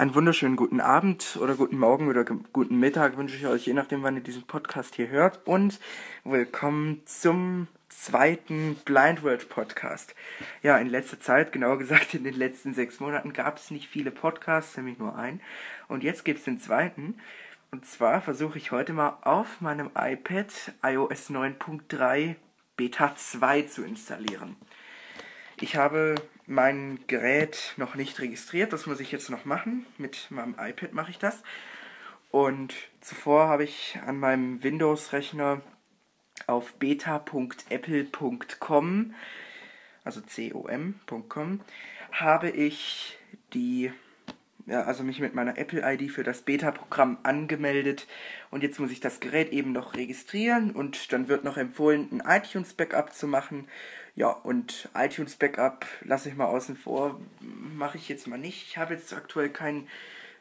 Einen wunderschönen guten Abend oder guten Morgen oder guten Mittag wünsche ich euch, je nachdem, wann ihr diesen Podcast hier hört. Und willkommen zum zweiten Blind World Podcast. Ja, in letzter Zeit, genauer gesagt in den letzten sechs Monaten, gab es nicht viele Podcasts, nämlich nur einen. Und jetzt gibt es den zweiten. Und zwar versuche ich heute mal auf meinem iPad iOS 9.3 Beta 2 zu installieren. Ich habe mein Gerät noch nicht registriert, das muss ich jetzt noch machen. Mit meinem iPad mache ich das. Und zuvor habe ich an meinem Windows-Rechner auf beta.apple.com, also com.com, habe ich die ja, also mich mit meiner Apple-ID für das Beta-Programm angemeldet und jetzt muss ich das Gerät eben noch registrieren und dann wird noch empfohlen, ein iTunes-Backup zu machen. Ja, und iTunes-Backup lasse ich mal außen vor, mache ich jetzt mal nicht. Ich habe jetzt aktuell keinen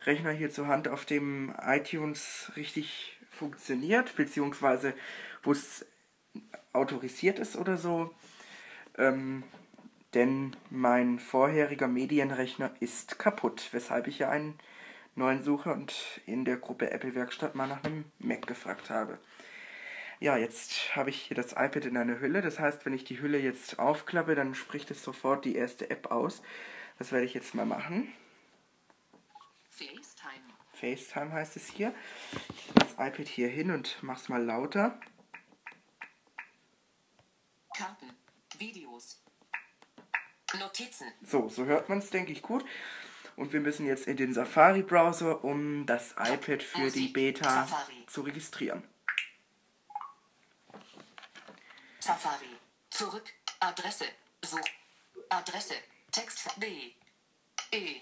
Rechner hier zur Hand, auf dem iTunes richtig funktioniert, beziehungsweise wo es autorisiert ist oder so. Ähm, denn mein vorheriger Medienrechner ist kaputt, weshalb ich ja einen neuen suche und in der Gruppe Apple Werkstatt mal nach einem Mac gefragt habe. Ja, jetzt habe ich hier das iPad in einer Hülle, das heißt, wenn ich die Hülle jetzt aufklappe, dann spricht es sofort die erste App aus. Das werde ich jetzt mal machen. FaceTime. FaceTime heißt es hier. Ich lege das iPad hier hin und mache es mal lauter. Karten, Videos, Notizen. So, so hört man es, denke ich, gut. Und wir müssen jetzt in den Safari-Browser, um das iPad für die Beta zu registrieren. Safari. Zurück. Adresse. So. Adresse. Text B. E.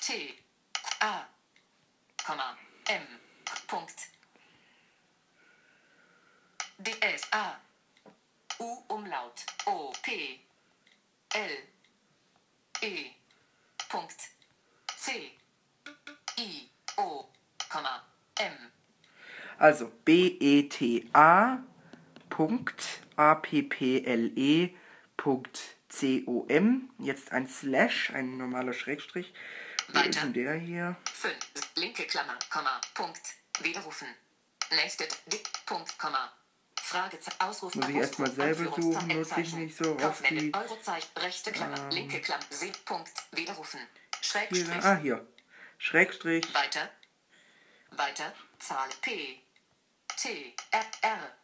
T. A. M. Punkt. D. S. A. U. Umlaut. O. P. L. E. Punkt. C. I. O. M. Also B-E-T-A. Punkt A-P-P-L-E. Punkt C-O-M. Jetzt ein Slash, ein normaler Schrägstrich. Wo ist denn der hier? 5. Linke Klammer, Komma, Punkt. Widerrufen. Nächste, Punkt, Komma. Fragezeichen, Ausruf, Muss ich erstmal selber suchen, nutze ich nicht so oft die... Eurozeichen, rechte Klammer, ähm, linke Klammer, Punkt, widerrufen. Schrägstrich. Hier, ah, hier. Schrägstrich. Weiter. Weiter. Zahl P. T. R. R.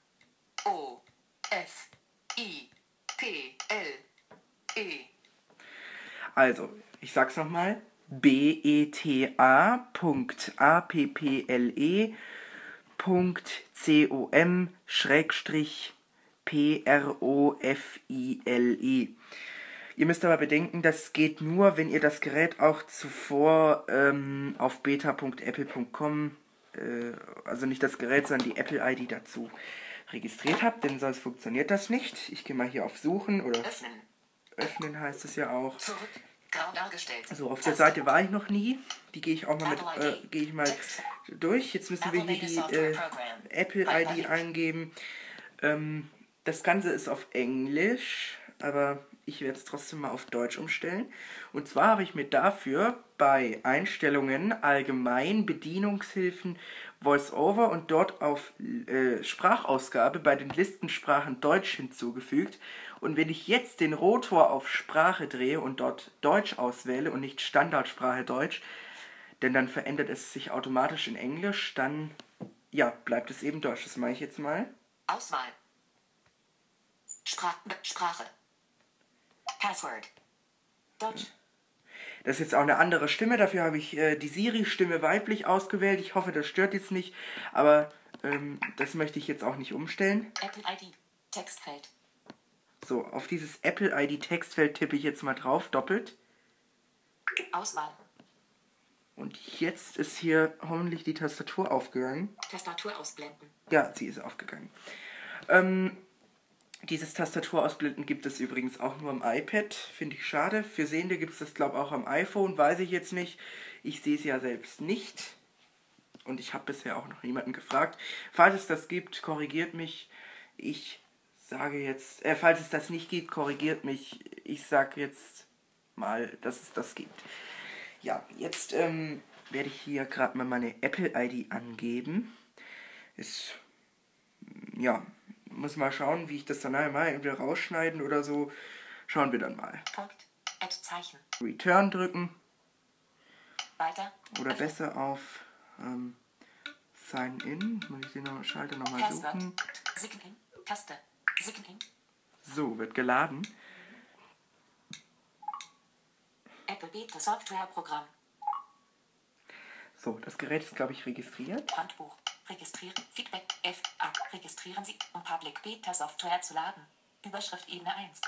O. F. I. P. L. E. Also, ich sag's nochmal. B-E-T-A.A-P-P-L-E com.profile. Ihr müsst aber bedenken, das geht nur, wenn ihr das Gerät auch zuvor ähm, auf beta.apple.com, äh, also nicht das Gerät, sondern die Apple-ID dazu registriert habt, denn sonst funktioniert das nicht. Ich gehe mal hier auf Suchen oder öffnen, öffnen heißt es ja auch. Zurück. So, auf der Seite war ich noch nie. Die gehe ich auch mal mit, äh, gehe ich mal durch. Jetzt müssen wir hier die äh, Apple ID eingeben. Ähm, das Ganze ist auf Englisch, aber ich werde es trotzdem mal auf Deutsch umstellen. Und zwar habe ich mir dafür bei Einstellungen allgemein Bedienungshilfen VoiceOver und dort auf äh, Sprachausgabe bei den Listensprachen Deutsch hinzugefügt. Und wenn ich jetzt den Rotor auf Sprache drehe und dort Deutsch auswähle und nicht Standardsprache Deutsch, denn dann verändert es sich automatisch in Englisch, dann ja, bleibt es eben Deutsch. Das mache ich jetzt mal. Auswahl. Spra Sprache. Password. Deutsch. Das ist jetzt auch eine andere Stimme, dafür habe ich äh, die Siri-Stimme weiblich ausgewählt. Ich hoffe, das stört jetzt nicht, aber ähm, das möchte ich jetzt auch nicht umstellen. Apple ID, Textfeld. So, auf dieses Apple ID Textfeld tippe ich jetzt mal drauf, doppelt. Auswahl. Und jetzt ist hier hoffentlich die Tastatur aufgegangen. Tastatur ausblenden. Ja, sie ist aufgegangen. Ähm, dieses Tastatur ausblenden gibt es übrigens auch nur am iPad. Finde ich schade. Für Sehende gibt es das, glaube ich, auch am iPhone. Weiß ich jetzt nicht. Ich sehe es ja selbst nicht. Und ich habe bisher auch noch niemanden gefragt. Falls es das gibt, korrigiert mich. Ich sage jetzt, äh, falls es das nicht gibt, korrigiert mich. Ich sage jetzt mal, dass es das gibt. Ja, jetzt ähm, werde ich hier gerade mal meine Apple-ID angeben. Ist, ja, muss mal schauen, wie ich das dann nachher mal entweder rausschneiden oder so. Schauen wir dann mal. Punkt. Add Zeichen. Return drücken Weiter. oder besser auf ähm, Sign in. Muss ich den noch, Schalter nochmal suchen. Sign in. Taste. Sign in. So, wird geladen. Apple Beta Software Programm. So, das Gerät ist, glaube ich, registriert. Handbuch. Registrieren. Feedback. F. A. Registrieren Sie, um Public Beta Software zu laden. Überschrift Ebene 1.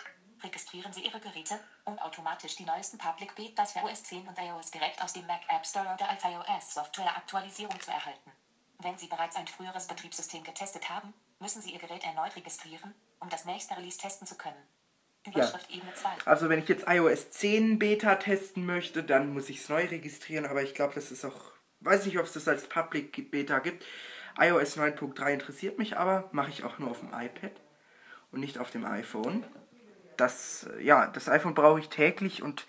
Registrieren Sie Ihre Geräte, um automatisch die neuesten Public Betas für iOS 10 und iOS direkt aus dem Mac App Store oder als iOS Software Aktualisierung zu erhalten. Wenn Sie bereits ein früheres Betriebssystem getestet haben, müssen Sie Ihr Gerät erneut registrieren, um das nächste Release testen zu können. Überschrift Ebene 2. Also wenn ich jetzt iOS 10 Beta testen möchte, dann muss ich es neu registrieren, aber ich glaube, das ist auch, weiß nicht, ob es das als Public Beta gibt. iOS 9.3 interessiert mich aber, mache ich auch nur auf dem iPad und nicht auf dem iPhone. Das, äh, ja, das iPhone brauche ich täglich und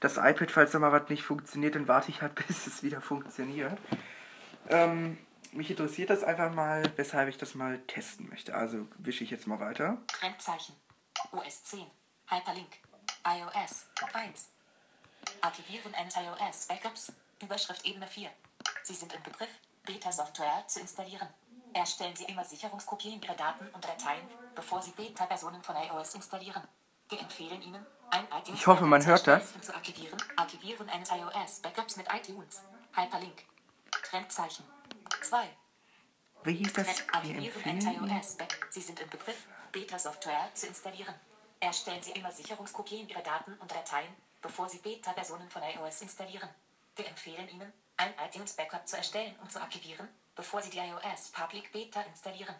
das iPad, falls da mal was nicht funktioniert, dann warte ich halt, bis es wieder funktioniert. Ähm, mich interessiert das einfach mal, weshalb ich das mal testen möchte. Also wische ich jetzt mal weiter. Trennzeichen. OS 10. Hyperlink. iOS 1. Archivieren eines iOS Backups. Überschrift Ebene 4. Sie sind im Begriff, Beta-Software zu installieren. Erstellen Sie immer Sicherungskopien Ihrer Daten und Dateien, bevor Sie Beta-Versionen von iOS installieren. Wir empfehlen Ihnen, ein iTunes Ich hoffe, man hört das. Zu archivieren. Archivieren eines iOS Backups mit iTunes. Hyperlink. Trennzeichen. 2. Wie hieß das? Aktivieren eines Ihnen- iOS. Sie sind im Begriff, Beta-Software zu installieren. Erstellen Sie immer Sicherungskopien Ihrer Daten und Dateien, bevor Sie Beta-Versionen von iOS installieren. Wir empfehlen Ihnen, ein iTunes-Backup zu erstellen und zu archivieren, bevor Sie die iOS Public Beta installieren.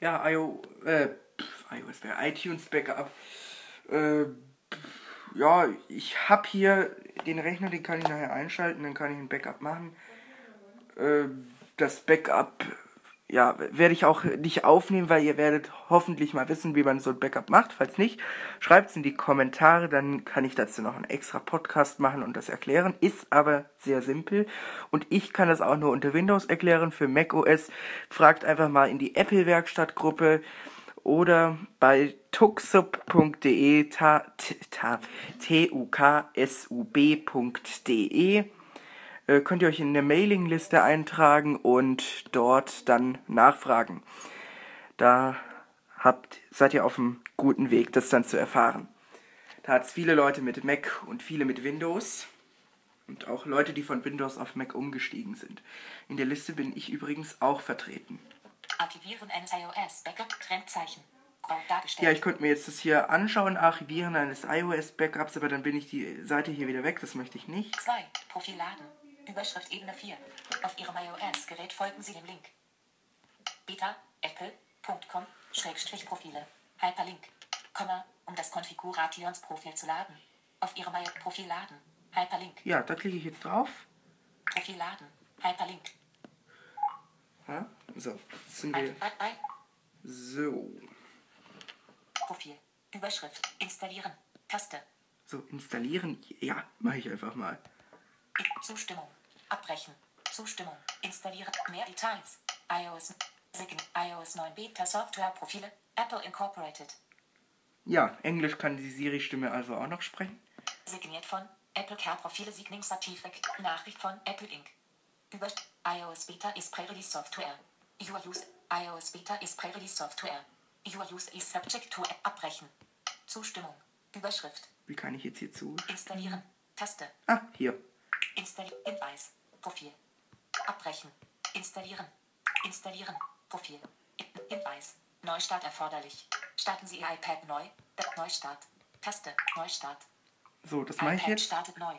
Ja, IO, äh, iOS, iTunes Backup. Äh, ja, ich habe hier den Rechner, den kann ich nachher einschalten, dann kann ich ein Backup machen. Äh, das Backup, ja, werde ich auch nicht aufnehmen, weil ihr werdet hoffentlich mal wissen, wie man so ein Backup macht. Falls nicht, schreibt es in die Kommentare, dann kann ich dazu noch einen extra Podcast machen und das erklären. Ist aber sehr simpel und ich kann das auch nur unter Windows erklären. Für macOS fragt einfach mal in die Apple Werkstattgruppe oder bei tuxsub.de ta- t- ta- tuksub.de äh, könnt ihr euch in eine Mailingliste eintragen und dort dann nachfragen. Da habt, seid ihr auf einem guten Weg, das dann zu erfahren. Da hat es viele Leute mit Mac und viele mit Windows und auch Leute, die von Windows auf Mac umgestiegen sind. In der Liste bin ich übrigens auch vertreten. Archivieren eines iOS Backup dargestellt. Ja, ich könnte mir jetzt das hier anschauen, archivieren eines iOS-Backups, aber dann bin ich die Seite hier wieder weg, das möchte ich nicht. 2. Profil laden. Überschrift Ebene 4. Auf Ihrem iOS-Gerät folgen Sie dem Link. beta.apple.com Schrägstrich Profile. Hyperlink. Komma, um das Konfigurationsprofil zu laden. Auf Ihrem Profil laden. Hyperlink. Ja, da klicke ich jetzt drauf. Profil laden. Hyperlink. Ja, so, sind wir. So, Profil. Überschrift. Installieren. Taste. so, installieren. Ja, mache ich einfach mal. Zustimmung. Abbrechen. Zustimmung. Installieren. Mehr Details. iOS. Sign. iOS 9 Beta Software Profile. Apple Incorporated. Ja, Englisch kann die Siri-Stimme also auch noch sprechen. Signiert von Apple Care Profile Signing Certificate. Nachricht von Apple Inc. Über iOS Beta ist Pre-Release Software. Your use iOS Beta ist Pre-Release Software. Your use is subject to Abbrechen. Zustimmung. Überschrift. Wie kann ich jetzt hier zu? Installieren. Taste. Ah, hier. Installieren. Hinweis. Profil. Abbrechen. Installieren. Installieren. Profil. Hin- Hinweis. Neustart erforderlich. Starten Sie Ihr iPad neu. Neustart. Taste. Neustart. So, das mache ich jetzt. startet neu.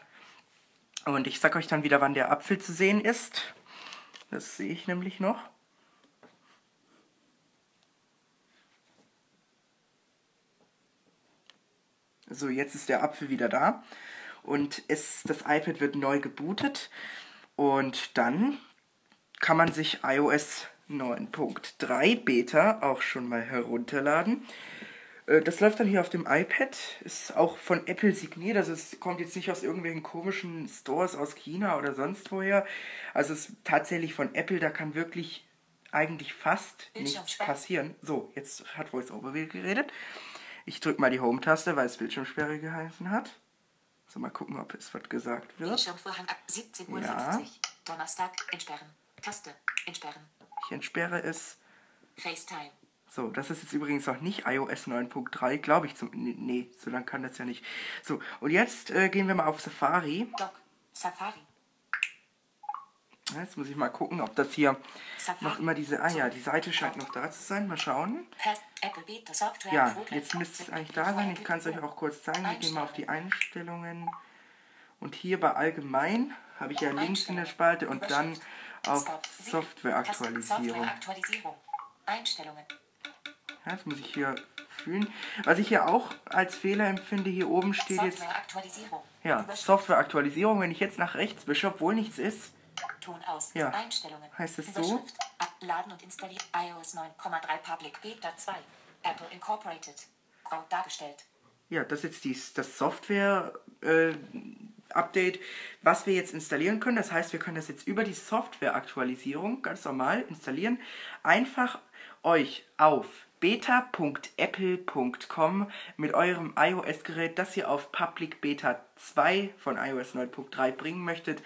Und ich sag euch dann wieder, wann der Apfel zu sehen ist. Das sehe ich nämlich noch. So, jetzt ist der Apfel wieder da. Und es, das iPad wird neu gebootet. Und dann kann man sich iOS 9.3 Beta auch schon mal herunterladen. Äh, das läuft dann hier auf dem iPad, ist auch von Apple signiert, also es kommt jetzt nicht aus irgendwelchen komischen Stores aus China oder sonst woher. Also es ist tatsächlich von Apple, da kann wirklich eigentlich fast nichts passieren. So, jetzt hat VoiceOver wieder geredet. Ich drücke mal die Home-Taste, weil es Bildschirmsperre geheißen hat. So, mal gucken, ob es was gesagt wird. Bildschirmvorhang ab 17.50 Uhr. Ja. Donnerstag. Entsperren. Taste. Entsperren. Ich entsperre es. FaceTime. So, das ist jetzt übrigens noch nicht iOS 9.3, glaube ich. Zum, nee, nee, so lang kann das ja nicht. So, und jetzt äh, gehen wir mal auf Safari. Dock. Safari. Jetzt muss ich mal gucken, ob das hier Safari. noch immer diese... Ah ja, die Seite scheint noch da zu sein. Mal schauen. Ja, jetzt müsste es eigentlich da sein. Ich kann es euch auch kurz zeigen. Wir gehen mal auf die Einstellungen. Und hier bei Allgemein habe ich ja links in der Spalte und dann auf Softwareaktualisierung. Softwareaktualisierung. Einstellungen. Ja, das muss ich hier fühlen. Was ich hier auch als Fehler empfinde, hier oben steht jetzt Softwareaktualisierung. ja. Softwareaktualisierung. Wenn ich jetzt nach rechts wische, obwohl nichts ist, Ton aus. Ja. Einstellungen. Heißt es so? Abladen und installieren. iOS 9,3 Public Beta 2. Apple Incorporated. Grau dargestellt. ja, das ist jetzt dies, das Software-Update, was wir jetzt installieren können. Das heißt, wir können das jetzt über die Softwareaktualisierung ganz normal installieren. Einfach euch auf beta.apple.com mit eurem iOS-Gerät, das ihr auf Public Beta 2 von iOS 9.3 bringen möchtet,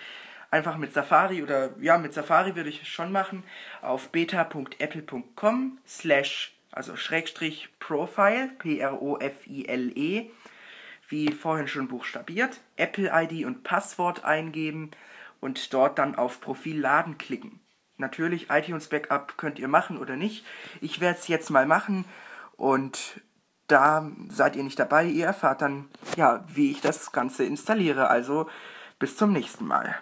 einfach mit Safari oder ja, mit Safari würde ich es schon machen, auf beta.apple.com slash, also Schrägstrich Profile, P-R-O-F-I-L-E, wie vorhin schon buchstabiert, Apple-ID und Passwort eingeben und dort dann auf Profil laden klicken. Natürlich, iTunes Backup könnt ihr machen oder nicht. Ich werde es jetzt mal machen und da seid ihr nicht dabei. Ihr erfahrt dann, ja, wie ich das Ganze installiere. Also bis zum nächsten Mal.